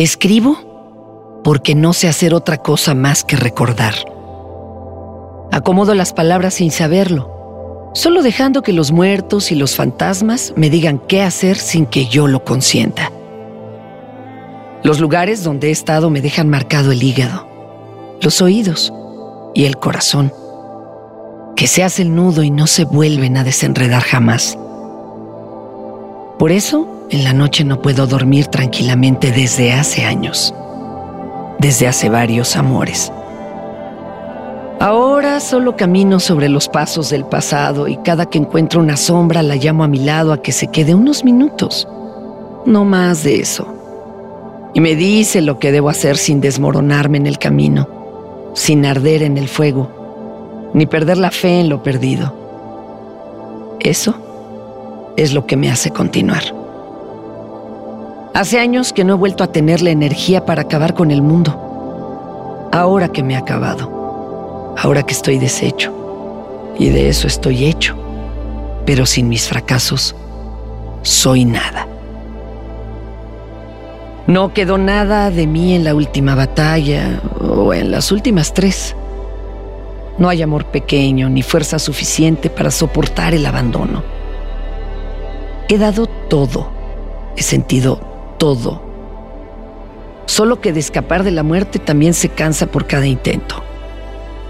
Escribo porque no sé hacer otra cosa más que recordar. Acomodo las palabras sin saberlo, solo dejando que los muertos y los fantasmas me digan qué hacer sin que yo lo consienta. Los lugares donde he estado me dejan marcado el hígado, los oídos y el corazón, que se hace el nudo y no se vuelven a desenredar jamás. Por eso, en la noche no puedo dormir tranquilamente desde hace años, desde hace varios amores. Ahora solo camino sobre los pasos del pasado y cada que encuentro una sombra la llamo a mi lado a que se quede unos minutos. No más de eso. Y me dice lo que debo hacer sin desmoronarme en el camino, sin arder en el fuego, ni perder la fe en lo perdido. Eso es lo que me hace continuar. Hace años que no he vuelto a tener la energía para acabar con el mundo. Ahora que me ha acabado ahora que estoy deshecho. Y de eso estoy hecho. Pero sin mis fracasos, soy nada. No quedó nada de mí en la última batalla o en las últimas tres. No hay amor pequeño ni fuerza suficiente para soportar el abandono. He dado todo, he sentido todo. Solo que de escapar de la muerte también se cansa por cada intento.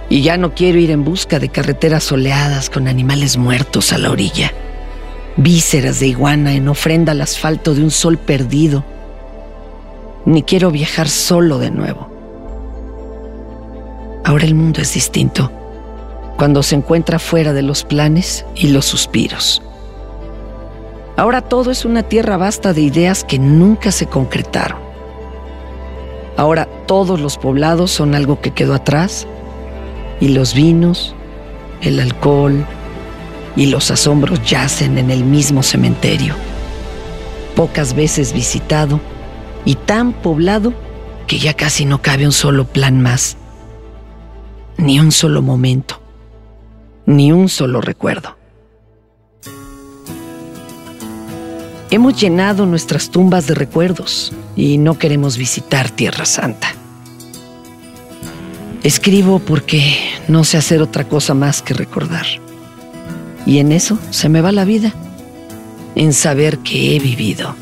Y ya no quiero ir en busca de carreteras soleadas con animales muertos a la orilla, vísceras de iguana en ofrenda al asfalto de un sol perdido. Ni quiero viajar solo de nuevo. Ahora el mundo es distinto, cuando se encuentra fuera de los planes y los suspiros. Ahora todo es una tierra vasta de ideas que nunca se concretaron. Ahora todos los poblados son algo que quedó atrás y los vinos, el alcohol y los asombros yacen en el mismo cementerio, pocas veces visitado y tan poblado que ya casi no cabe un solo plan más, ni un solo momento, ni un solo recuerdo. Hemos llenado nuestras tumbas de recuerdos y no queremos visitar Tierra Santa. Escribo porque no sé hacer otra cosa más que recordar. Y en eso se me va la vida, en saber que he vivido.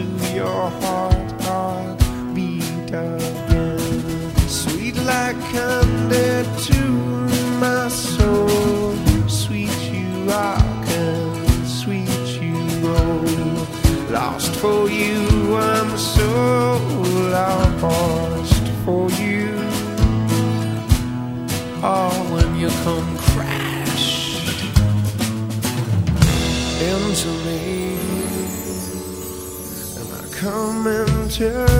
to your heart. Yeah.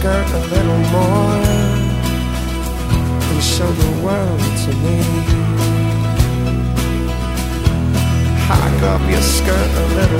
skirt a little more and show the world to me. Hike up your skirt a little